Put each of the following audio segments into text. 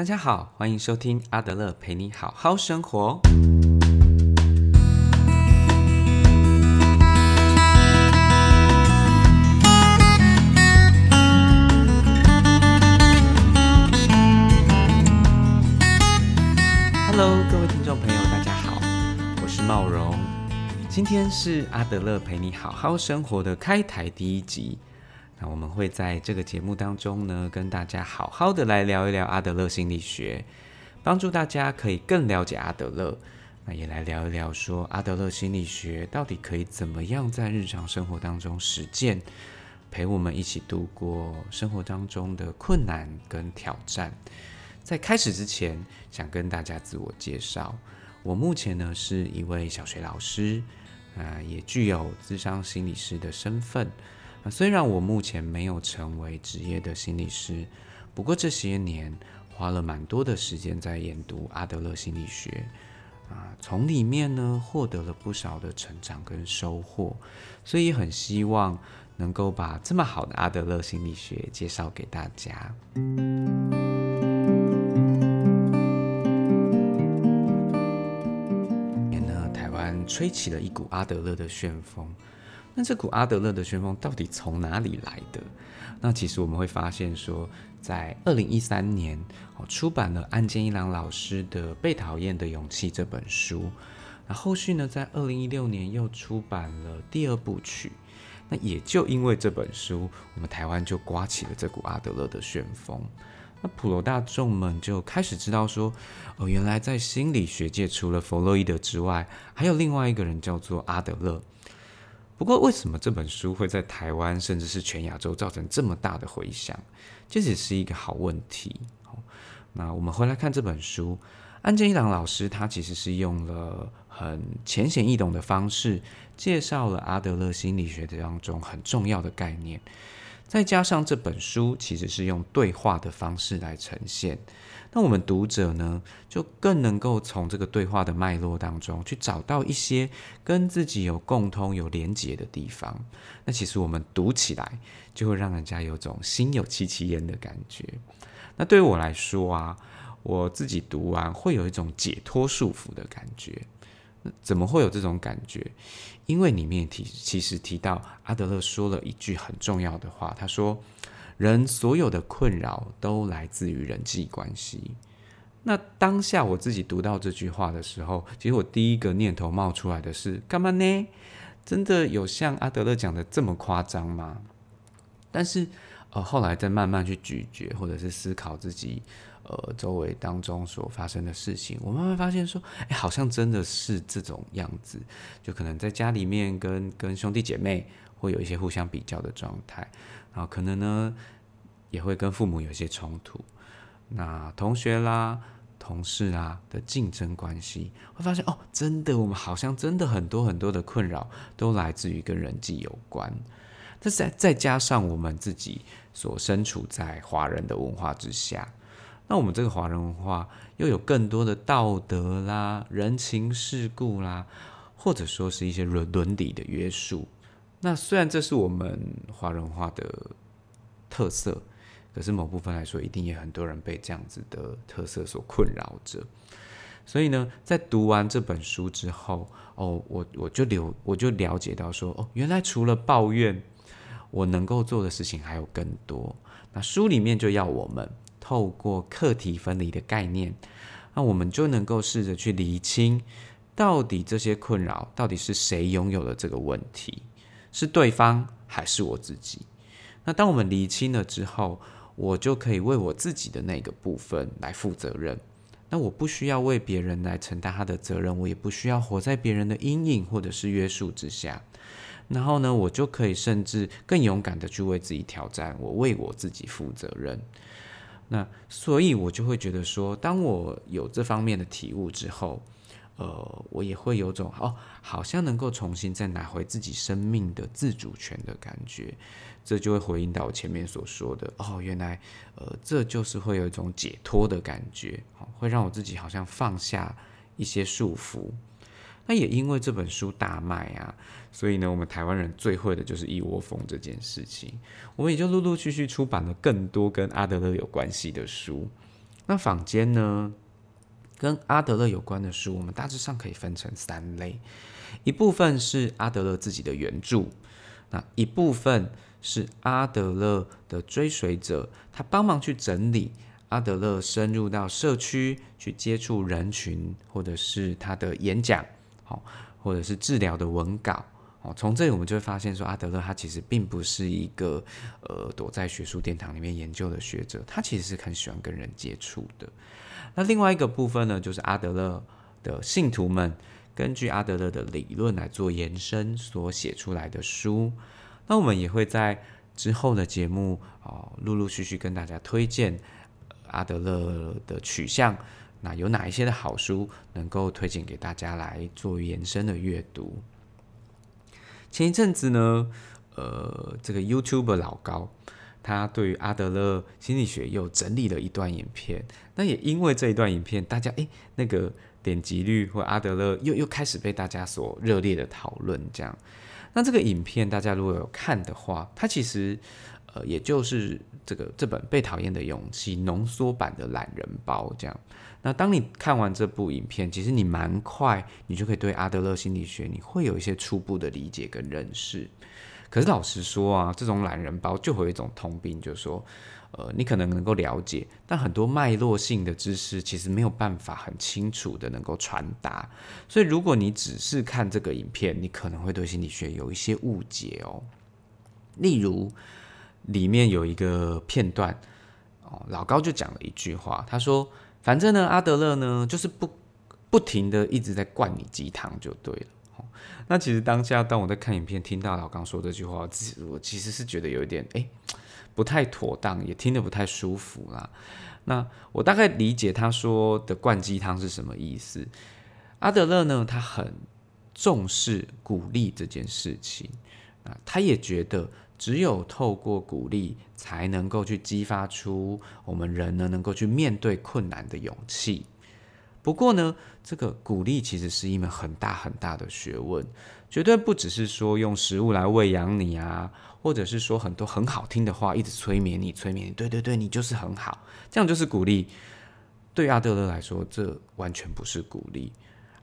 大家好，欢迎收听阿德勒陪你好好生活。Hello，各位听众朋友，大家好，我是茂荣。今天是阿德勒陪你好好生活的开台第一集。那我们会在这个节目当中呢，跟大家好好的来聊一聊阿德勒心理学，帮助大家可以更了解阿德勒。那也来聊一聊说阿德勒心理学到底可以怎么样在日常生活当中实践，陪我们一起度过生活当中的困难跟挑战。在开始之前，想跟大家自我介绍，我目前呢是一位小学老师，啊，也具有智商心理师的身份。那虽然我目前没有成为职业的心理师，不过这些年花了蛮多的时间在研读阿德勒心理学，啊，从里面呢获得了不少的成长跟收获，所以很希望能够把这么好的阿德勒心理学介绍给大家。年呢，台湾吹起了一股阿德勒的旋风。那这股阿德勒的旋风到底从哪里来的？那其实我们会发现说，在二零一三年哦出版了安间一郎老师的《被讨厌的勇气》这本书，那后续呢，在二零一六年又出版了第二部曲。那也就因为这本书，我们台湾就刮起了这股阿德勒的旋风。那普罗大众们就开始知道说，哦，原来在心理学界除了弗洛伊德之外，还有另外一个人叫做阿德勒。不过，为什么这本书会在台湾甚至是全亚洲造成这么大的回响？这也是一个好问题。那我们回来看这本书，安建一郎老师他其实是用了很浅显易懂的方式，介绍了阿德勒心理学当中很重要的概念，再加上这本书其实是用对话的方式来呈现。那我们读者呢，就更能够从这个对话的脉络当中去找到一些跟自己有共通、有连结的地方。那其实我们读起来就会让人家有种心有戚戚焉的感觉。那对于我来说啊，我自己读完会有一种解脱束缚的感觉。怎么会有这种感觉？因为里面提其实提到阿德勒说了一句很重要的话，他说。人所有的困扰都来自于人际关系。那当下我自己读到这句话的时候，其实我第一个念头冒出来的是：干嘛呢？真的有像阿德勒讲的这么夸张吗？但是呃，后来再慢慢去咀嚼，或者是思考自己呃周围当中所发生的事情，我慢慢发现说，哎，好像真的是这种样子。就可能在家里面跟跟兄弟姐妹会有一些互相比较的状态。然后，可能呢也会跟父母有一些冲突，那同学啦、同事啊的竞争关系，会发现哦，真的，我们好像真的很多很多的困扰都来自于跟人际有关。但再再加上我们自己所身处在华人的文化之下，那我们这个华人文化又有更多的道德啦、人情世故啦，或者说是一些伦伦理的约束。那虽然这是我们华人化的特色，可是某部分来说，一定也很多人被这样子的特色所困扰着。所以呢，在读完这本书之后，哦，我我就留我就了解到说，哦，原来除了抱怨，我能够做的事情还有更多。那书里面就要我们透过课题分离的概念，那我们就能够试着去厘清，到底这些困扰到底是谁拥有了这个问题。是对方还是我自己？那当我们厘清了之后，我就可以为我自己的那个部分来负责任。那我不需要为别人来承担他的责任，我也不需要活在别人的阴影或者是约束之下。然后呢，我就可以甚至更勇敢的去为自己挑战，我为我自己负责任。那所以，我就会觉得说，当我有这方面的体悟之后。呃，我也会有种哦，好像能够重新再拿回自己生命的自主权的感觉，这就会回应到我前面所说的哦，原来呃，这就是会有一种解脱的感觉，会让我自己好像放下一些束缚。那也因为这本书大卖啊，所以呢，我们台湾人最会的就是一窝蜂这件事情，我们也就陆陆续续出版了更多跟阿德勒有关系的书。那坊间呢，跟阿德勒有关的书，我们大致上可以分成三类：一部分是阿德勒自己的原著，那一部分是阿德勒的追随者，他帮忙去整理阿德勒深入到社区去接触人群，或者是他的演讲，好，或者是治疗的文稿。哦，从这里我们就会发现，说阿德勒他其实并不是一个呃躲在学术殿堂里面研究的学者，他其实是很喜欢跟人接触的。那另外一个部分呢，就是阿德勒的信徒们根据阿德勒的理论来做延伸所写出来的书。那我们也会在之后的节目哦，陆陆续续跟大家推荐阿德勒的取向，那有哪一些的好书能够推荐给大家来做延伸的阅读。前一阵子呢，呃，这个 YouTube 老高，他对于阿德勒心理学又整理了一段影片。那也因为这一段影片，大家诶那个点击率或阿德勒又又开始被大家所热烈的讨论。这样，那这个影片大家如果有看的话，它其实呃也就是这个这本《被讨厌的勇气》浓缩版的懒人包这样。那当你看完这部影片，其实你蛮快，你就可以对阿德勒心理学，你会有一些初步的理解跟认识。可是老实说啊，这种懒人包就会有一种通病，就是说，呃，你可能能够了解，但很多脉络性的知识其实没有办法很清楚的能够传达。所以如果你只是看这个影片，你可能会对心理学有一些误解哦。例如，里面有一个片段，哦，老高就讲了一句话，他说。反正呢，阿德勒呢，就是不不停的一直在灌你鸡汤就对了。那其实当下当我在看影片，听到老刚说这句话，我其实是觉得有一点哎不太妥当，也听得不太舒服啦。那我大概理解他说的灌鸡汤是什么意思。阿德勒呢，他很重视鼓励这件事情啊，他也觉得。只有透过鼓励，才能够去激发出我们人呢能够去面对困难的勇气。不过呢，这个鼓励其实是一门很大很大的学问，绝对不只是说用食物来喂养你啊，或者是说很多很好听的话一直催眠你，催眠你，对对对，你就是很好，这样就是鼓励。对阿德勒来说，这完全不是鼓励。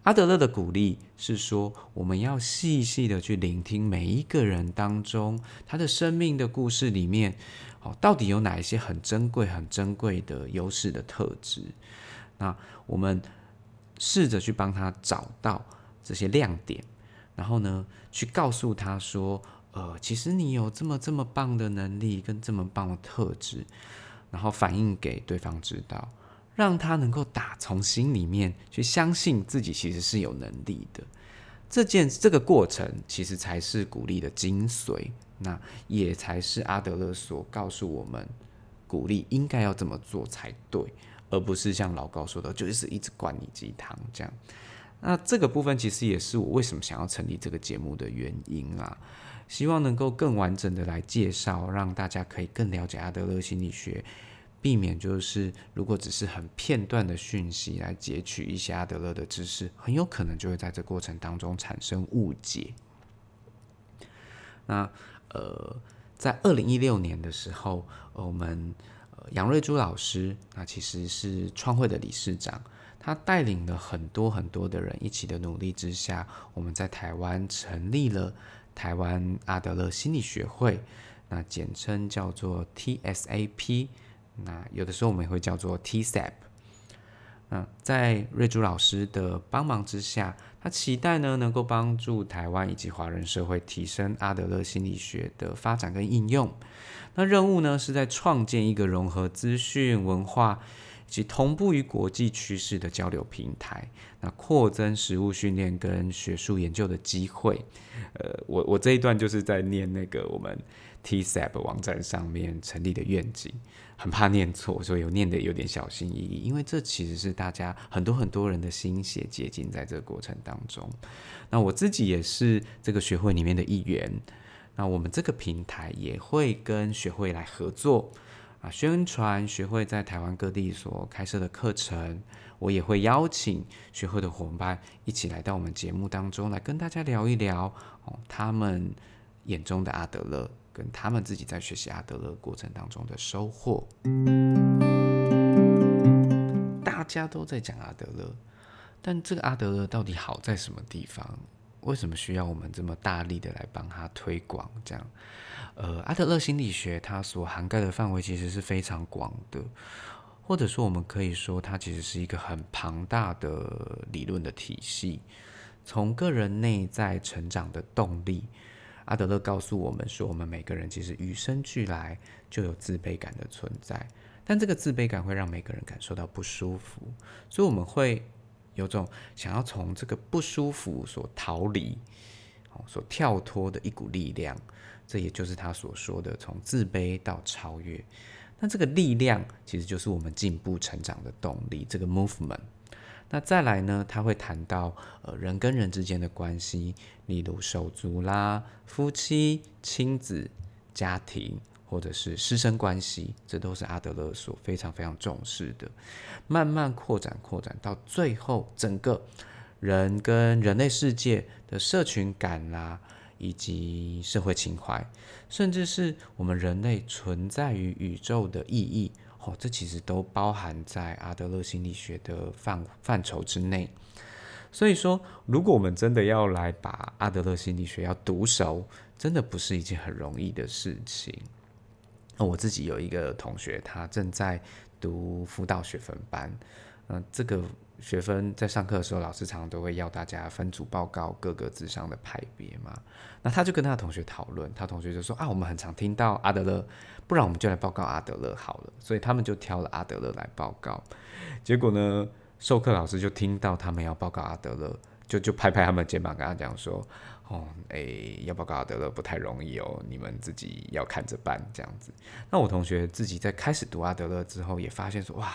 阿德勒的鼓励是说，我们要细细的去聆听每一个人当中他的生命的故事里面，哦，到底有哪一些很珍贵、很珍贵的优势的特质？那我们试着去帮他找到这些亮点，然后呢，去告诉他说，呃，其实你有这么这么棒的能力跟这么棒的特质，然后反映给对方知道。让他能够打从心里面去相信自己其实是有能力的，这件这个过程其实才是鼓励的精髓，那也才是阿德勒所告诉我们，鼓励应该要这么做才对，而不是像老高说的，就是一直灌你鸡汤这样。那这个部分其实也是我为什么想要成立这个节目的原因啊，希望能够更完整的来介绍，让大家可以更了解阿德勒心理学。避免就是，如果只是很片段的讯息来截取一些阿德勒的知识，很有可能就会在这过程当中产生误解。那呃，在二零一六年的时候，我们杨瑞珠老师，那其实是创会的理事长，他带领了很多很多的人一起的努力之下，我们在台湾成立了台湾阿德勒心理学会，那简称叫做 TSAP。那有的时候我们也会叫做 TSAP。那在瑞珠老师的帮忙之下，他期待呢能够帮助台湾以及华人社会提升阿德勒心理学的发展跟应用。那任务呢是在创建一个融合资讯文化以及同步于国际趋势的交流平台，那扩增实务训练跟学术研究的机会。呃，我我这一段就是在念那个我们 TSAP 网站上面成立的愿景。很怕念错，所以有念的有点小心翼翼，因为这其实是大家很多很多人的心血结晶在这个过程当中。那我自己也是这个学会里面的一员。那我们这个平台也会跟学会来合作啊，宣传学会在台湾各地所开设的课程。我也会邀请学会的伙伴一起来到我们节目当中来跟大家聊一聊哦，他们眼中的阿德勒。跟他们自己在学习阿德勒过程当中的收获。大家都在讲阿德勒，但这个阿德勒到底好在什么地方？为什么需要我们这么大力的来帮他推广？这样，呃，阿德勒心理学它所涵盖的范围其实是非常广的，或者说我们可以说它其实是一个很庞大的理论的体系。从个人内在成长的动力，阿德勒告诉我们说，我们每个人其实与生俱来就有自卑感的存在，但这个自卑感会让每个人感受到不舒服，所以我们会。有种想要从这个不舒服所逃离，所跳脱的一股力量，这也就是他所说的从自卑到超越。那这个力量其实就是我们进步成长的动力，这个 movement。那再来呢，他会谈到呃人跟人之间的关系，例如手足啦、夫妻、亲子、家庭。或者是师生关系，这都是阿德勒所非常非常重视的。慢慢扩展、扩展到最后，整个人跟人类世界的社群感啦，以及社会情怀，甚至是我们人类存在于宇宙的意义，哦，这其实都包含在阿德勒心理学的范范畴之内。所以说，如果我们真的要来把阿德勒心理学要读熟，真的不是一件很容易的事情。那我自己有一个同学，他正在读辅导学分班。嗯，这个学分在上课的时候，老师常常都会要大家分组报告各个智商的派别嘛。那他就跟他的同学讨论，他同学就说啊，我们很常听到阿德勒，不然我们就来报告阿德勒好了。所以他们就挑了阿德勒来报告。结果呢，授课老师就听到他们要报告阿德勒，就就拍拍他们肩膀，跟他讲说。哦，诶，要报告阿德勒不太容易哦，你们自己要看着办这样子。那我同学自己在开始读阿德勒之后，也发现说，哇，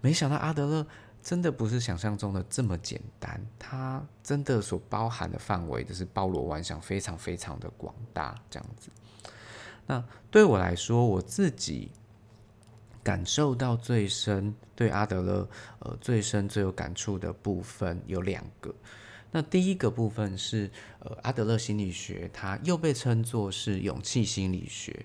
没想到阿德勒真的不是想象中的这么简单，它真的所包含的范围就是包罗万象，非常非常的广大这样子。那对我来说，我自己感受到最深，对阿德勒呃最深最有感触的部分有两个。那第一个部分是，呃，阿德勒心理学，它又被称作是勇气心理学。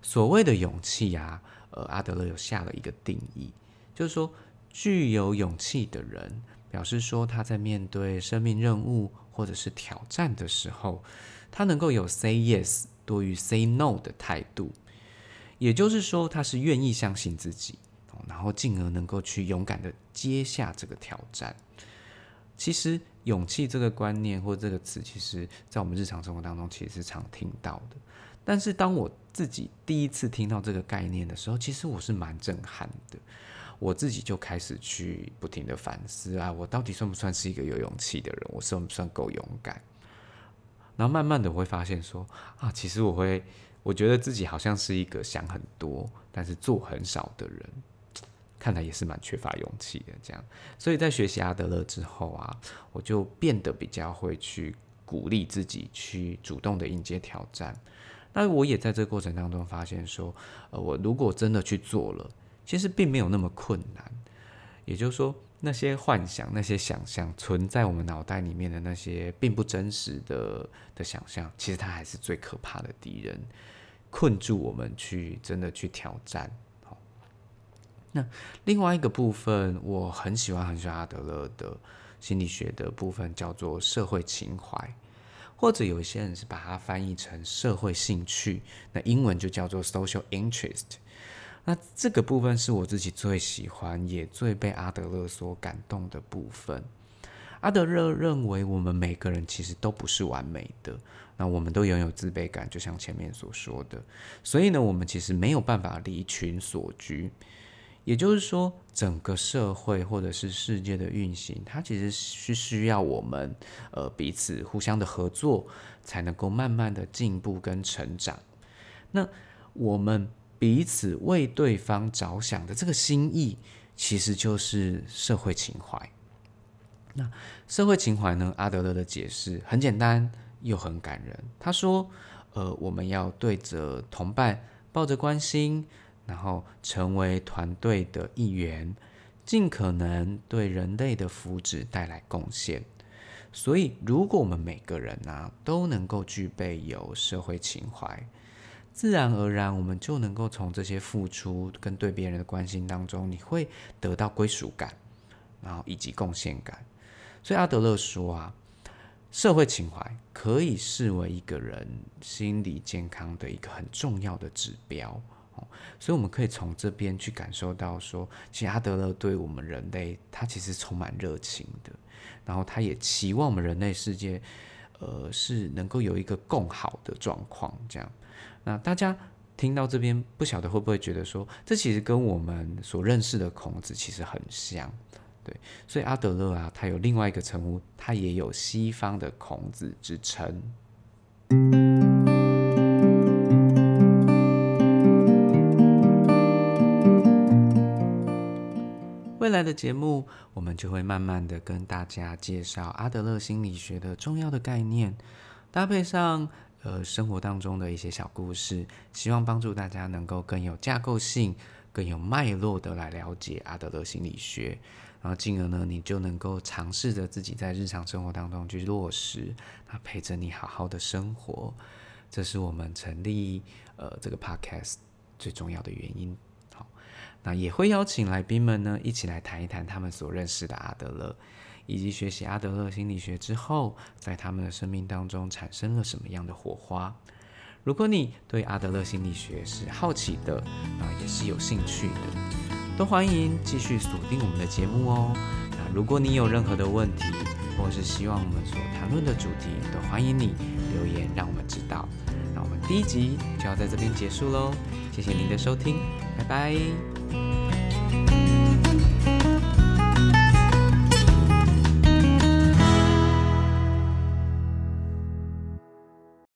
所谓的勇气啊，呃，阿德勒有下了一个定义，就是说，具有勇气的人，表示说他在面对生命任务或者是挑战的时候，他能够有 say yes 多于 say no 的态度，也就是说，他是愿意相信自己，然后进而能够去勇敢的接下这个挑战。其实。勇气这个观念或这个词，其实在我们日常生活当中其实是常听到的。但是当我自己第一次听到这个概念的时候，其实我是蛮震撼的。我自己就开始去不停的反思啊，我到底算不算是一个有勇气的人？我算不算够勇敢？然后慢慢的我会发现说啊，其实我会，我觉得自己好像是一个想很多，但是做很少的人。看来也是蛮缺乏勇气的，这样，所以在学习阿德勒之后啊，我就变得比较会去鼓励自己，去主动的迎接挑战。那我也在这个过程当中发现说，呃，我如果真的去做了，其实并没有那么困难。也就是说，那些幻想、那些想象存在我们脑袋里面的那些并不真实的的想象，其实它还是最可怕的敌人，困住我们去真的去挑战。好那另外一个部分，我很喜欢很喜欢阿德勒的心理学的部分，叫做社会情怀，或者有一些人是把它翻译成社会兴趣，那英文就叫做 social interest。那这个部分是我自己最喜欢，也最被阿德勒所感动的部分。阿德勒认为，我们每个人其实都不是完美的，那我们都拥有自卑感，就像前面所说的，所以呢，我们其实没有办法离群所居。也就是说，整个社会或者是世界的运行，它其实是需要我们呃彼此互相的合作，才能够慢慢的进步跟成长。那我们彼此为对方着想的这个心意，其实就是社会情怀。那社会情怀呢？阿德勒的解释很简单又很感人。他说：呃，我们要对着同伴抱着关心。然后成为团队的一员，尽可能对人类的福祉带来贡献。所以，如果我们每个人呢都能够具备有社会情怀，自然而然我们就能够从这些付出跟对别人的关心当中，你会得到归属感，然后以及贡献感。所以阿德勒说啊，社会情怀可以视为一个人心理健康的一个很重要的指标。所以我们可以从这边去感受到，说其实阿德勒对我们人类，他其实充满热情的，然后他也期望我们人类世界，呃，是能够有一个更好的状况。这样，那大家听到这边，不晓得会不会觉得说，这其实跟我们所认识的孔子其实很像，对。所以阿德勒啊，他有另外一个称呼，他也有西方的孔子之称。未来的节目，我们就会慢慢的跟大家介绍阿德勒心理学的重要的概念，搭配上呃生活当中的一些小故事，希望帮助大家能够更有架构性、更有脉络的来了解阿德勒心理学，然后进而呢，你就能够尝试着自己在日常生活当中去落实，那陪着你好好的生活，这是我们成立呃这个 podcast 最重要的原因。好那也会邀请来宾们呢，一起来谈一谈他们所认识的阿德勒，以及学习阿德勒心理学之后，在他们的生命当中产生了什么样的火花。如果你对阿德勒心理学是好奇的，啊，也是有兴趣的，都欢迎继续锁定我们的节目哦。那如果你有任何的问题，或是希望我们所谈论的主题，都欢迎你留言让我们知道。那我们第一集就要在这边结束喽，谢谢您的收听，拜拜。